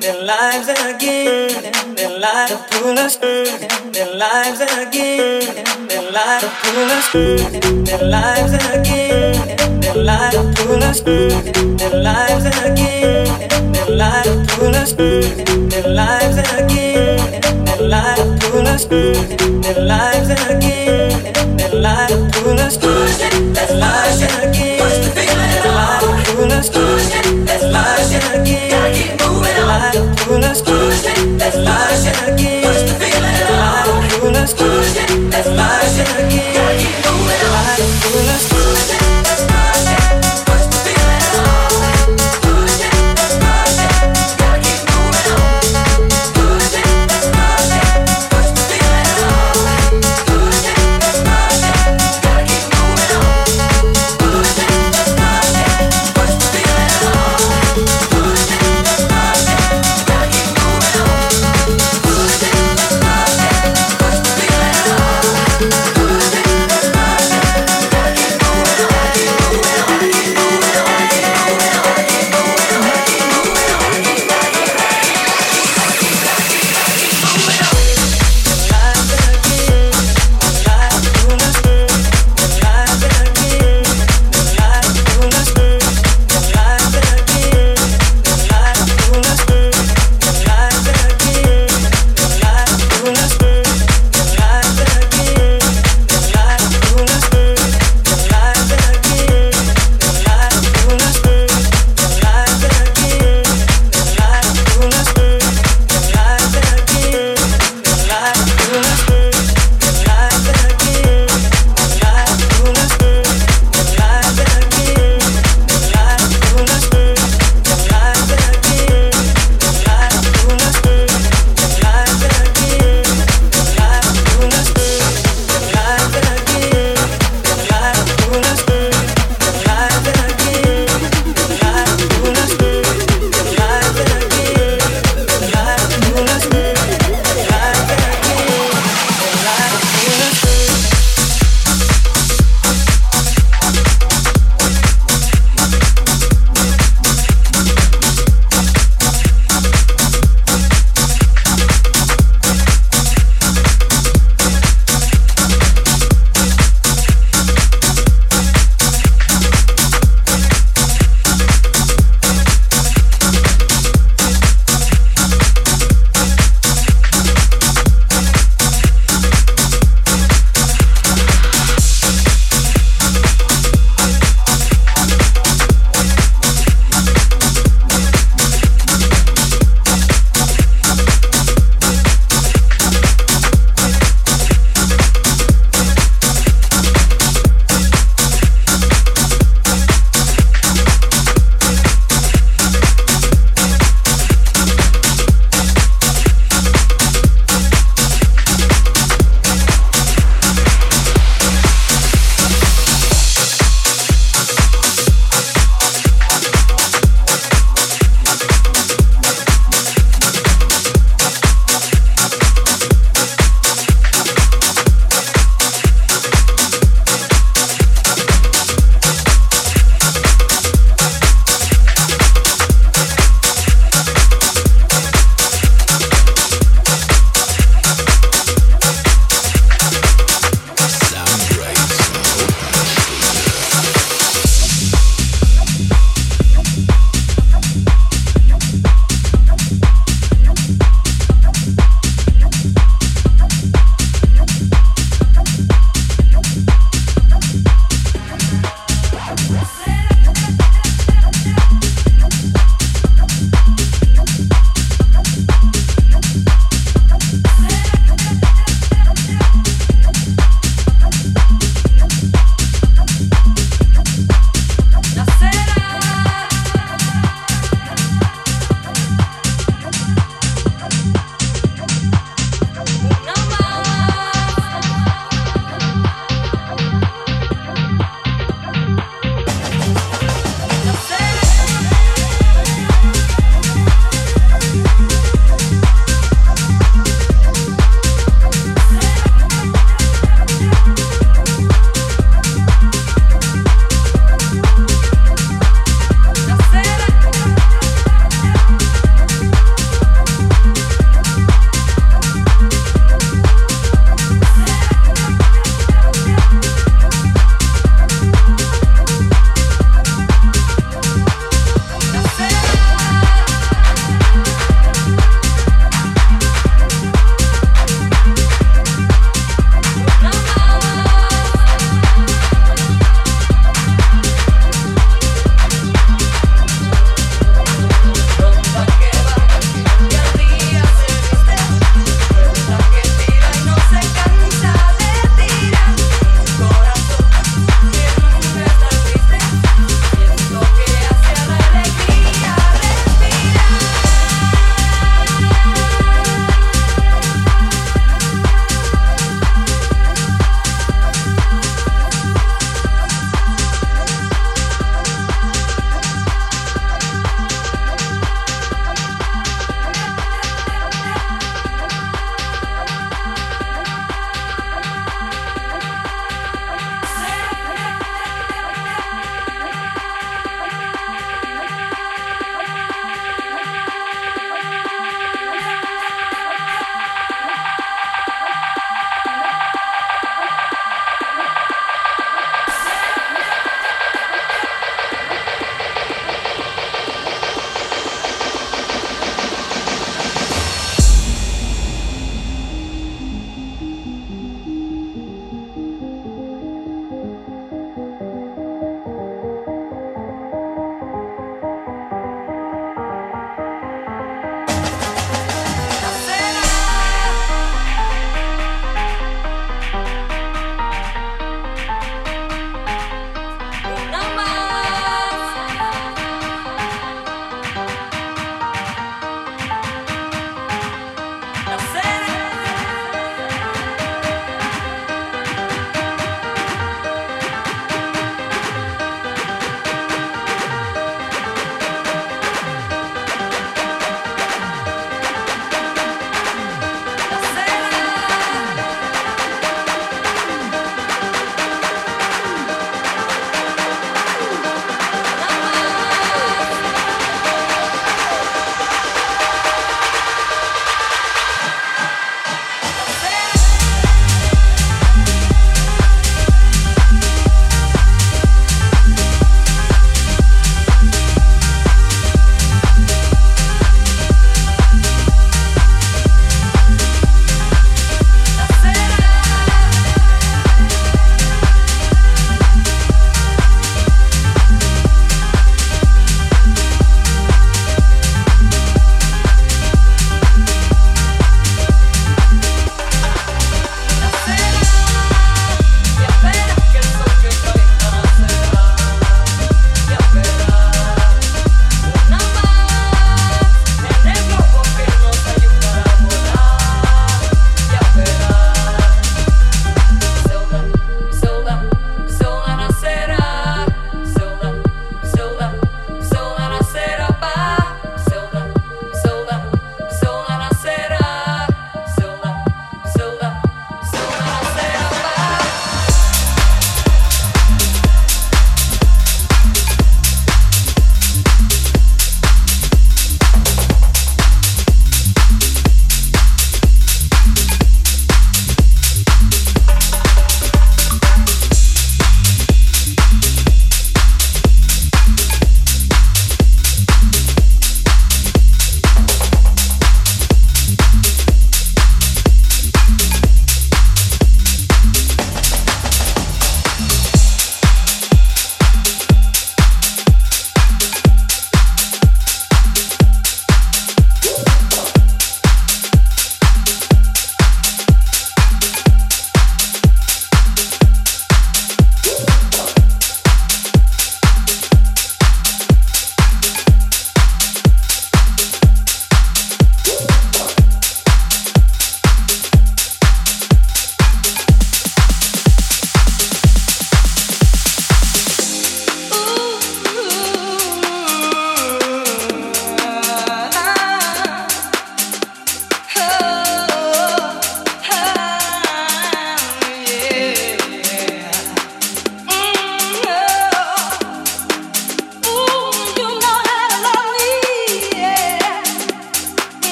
Their lives again. Their light to pull in their lives again. Their light to pull in their lives again. Their to pull us their lives again. Their to pull us their lives again. Their to pull us their lives again. Their to pull us their lives again. Their to pull us their lives again. Their light to pull us their lives again. Their to pull us their lives again. Their light to pull us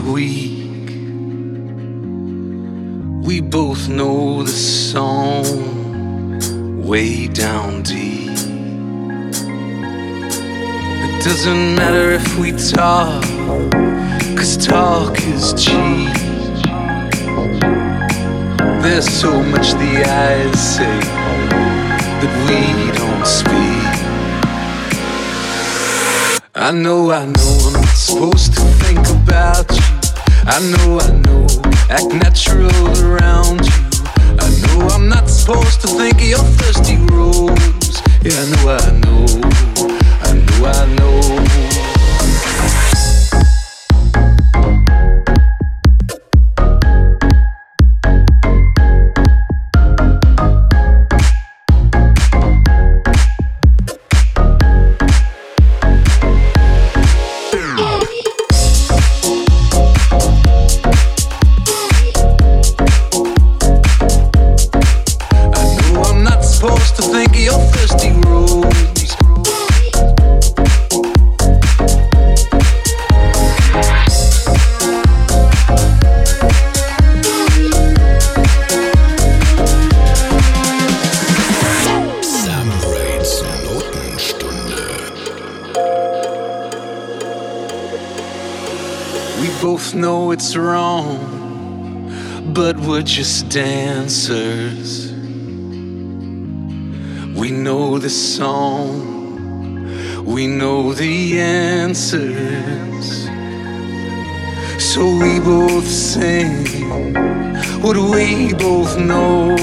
weak. We both know the song way down deep. It doesn't matter if we talk, cause talk is cheap. There's so much the eyes say that we don't speak. I know, I know I'm not supposed to think about you. I know, I know, act natural around you. I know I'm not supposed to think of your thirsty rose. Yeah, I know, I know, I know, I know. Just dancers. We know the song, we know the answers. So we both sing what we both know.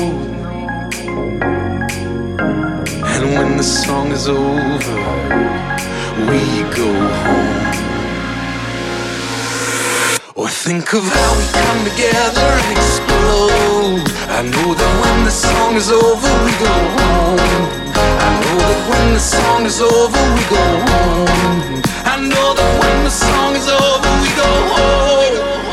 And when the song is over, we go home. Think of how we come together and explode. I know that when the song is over, we go home. I know that when the song is over, we go home. I know that when the song is over, we go home.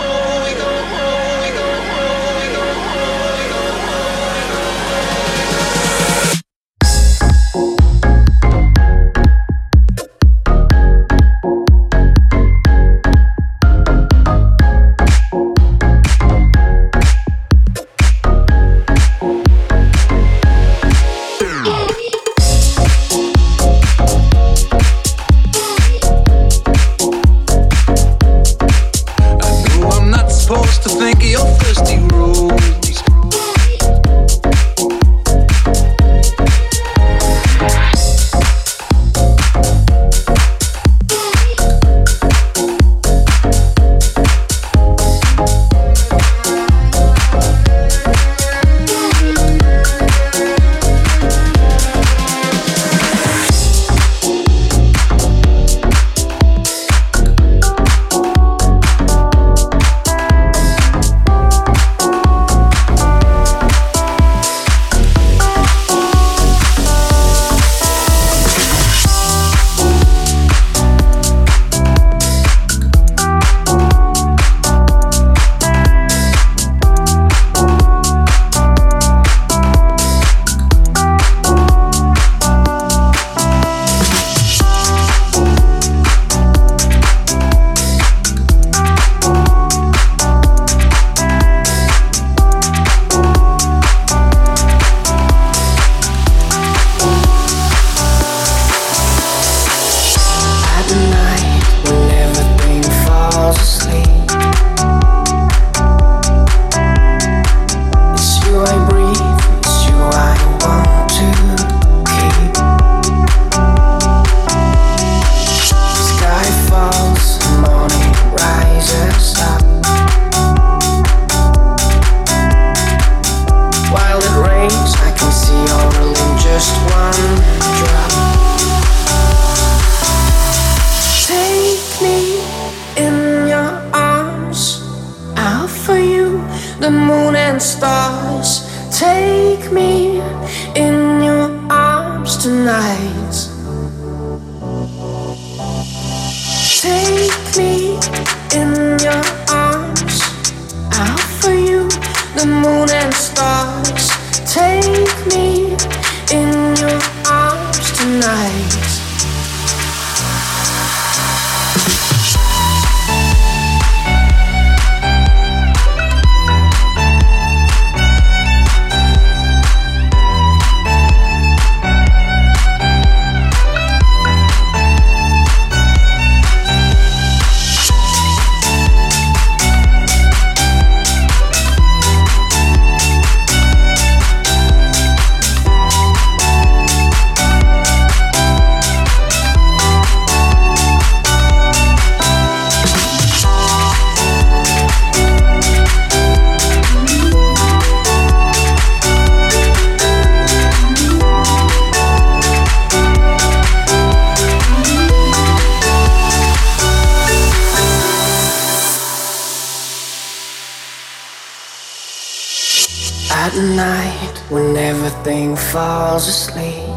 Night, when everything falls asleep,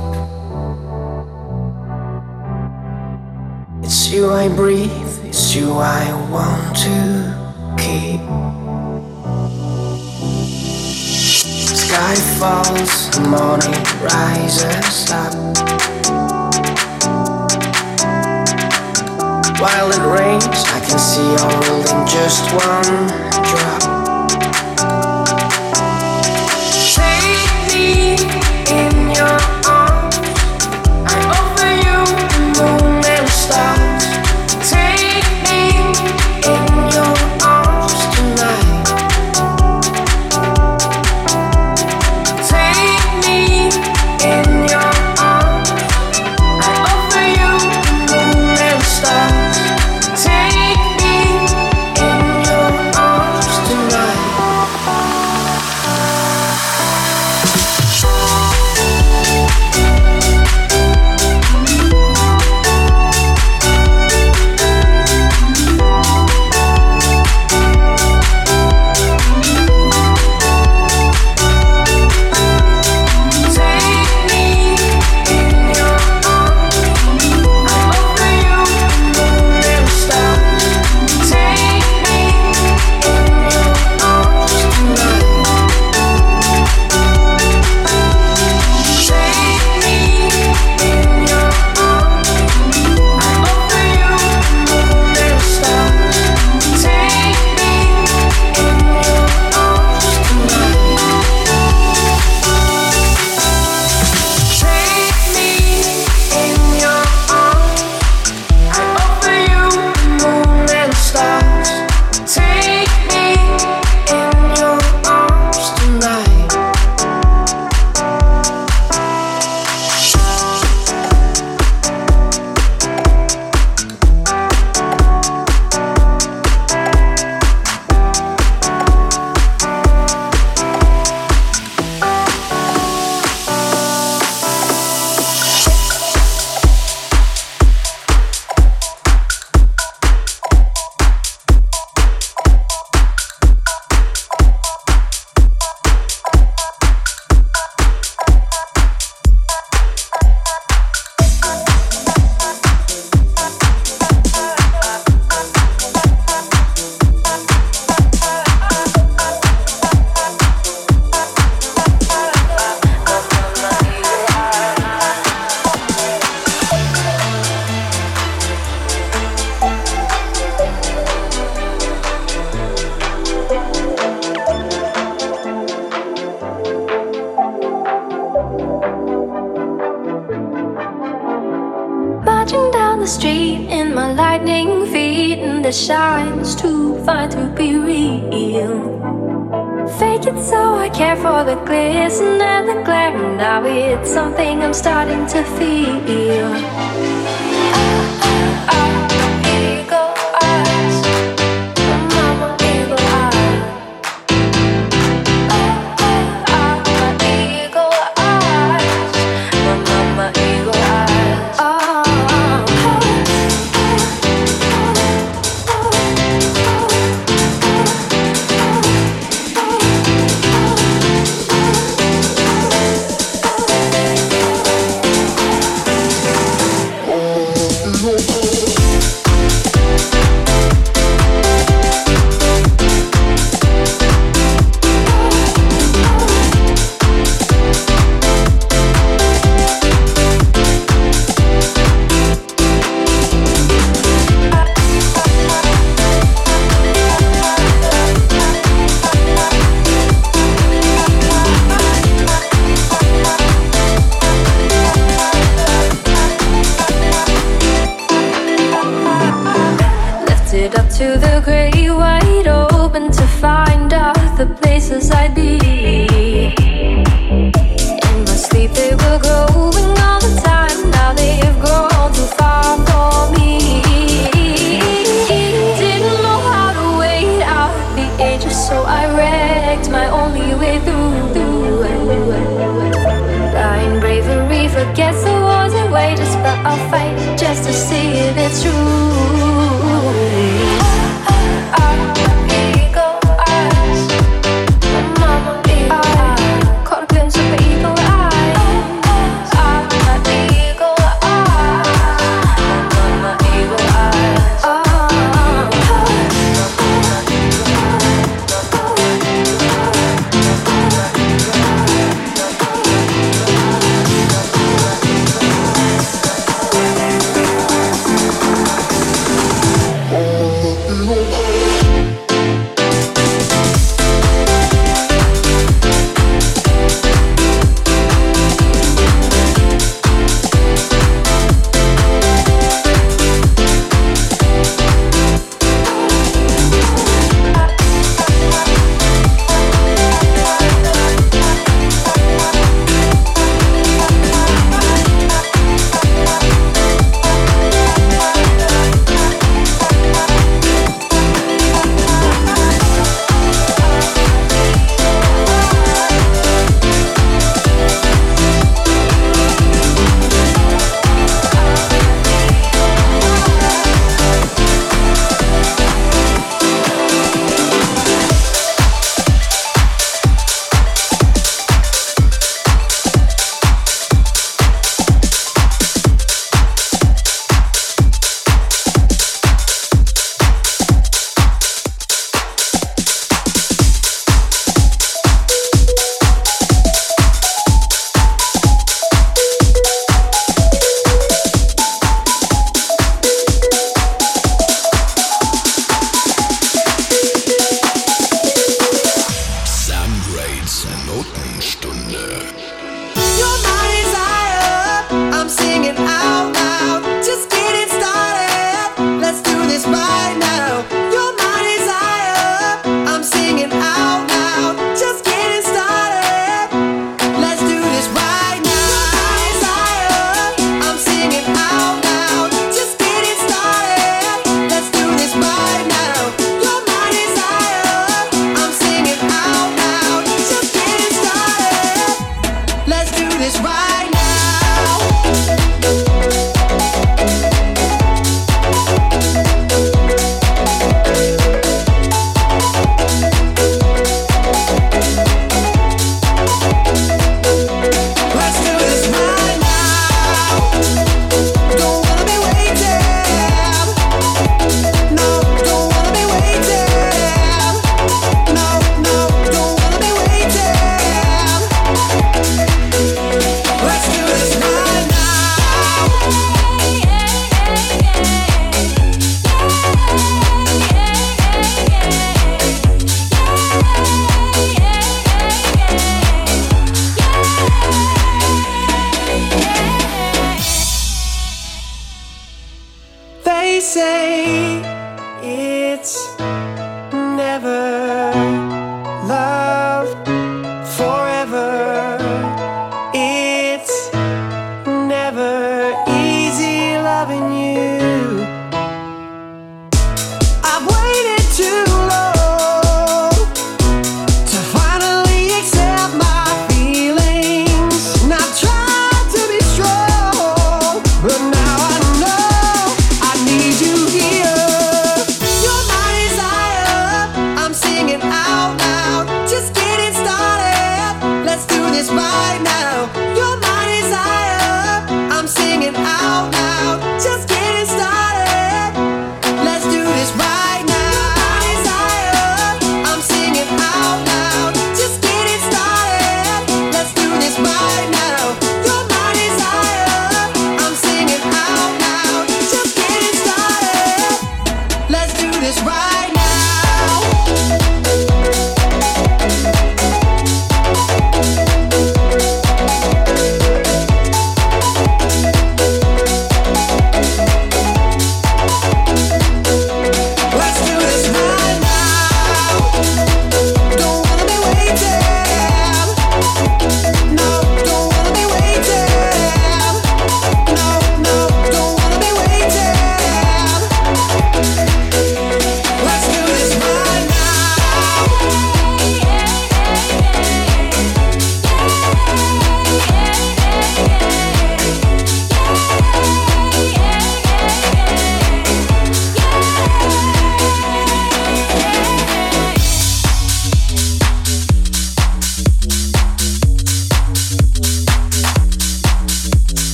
it's you I breathe, it's you I want to keep. Sky falls, the morning rises up. While it rains, I can see your in just one drop.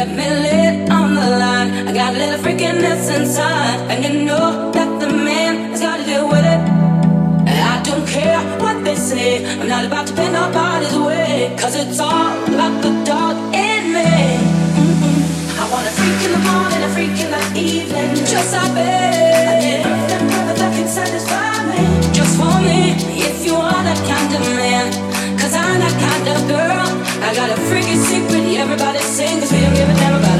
Let me lay on the line. I got a little freakiness inside, and you know that the man has got to deal with it. And I don't care what they say. I'm not about to bend nobody's way, cause it's all about the dog in me. Mm-mm. I want a freak in the morning, a freak in the evening, just like babe. Everybody sing, cause we're giving everybody.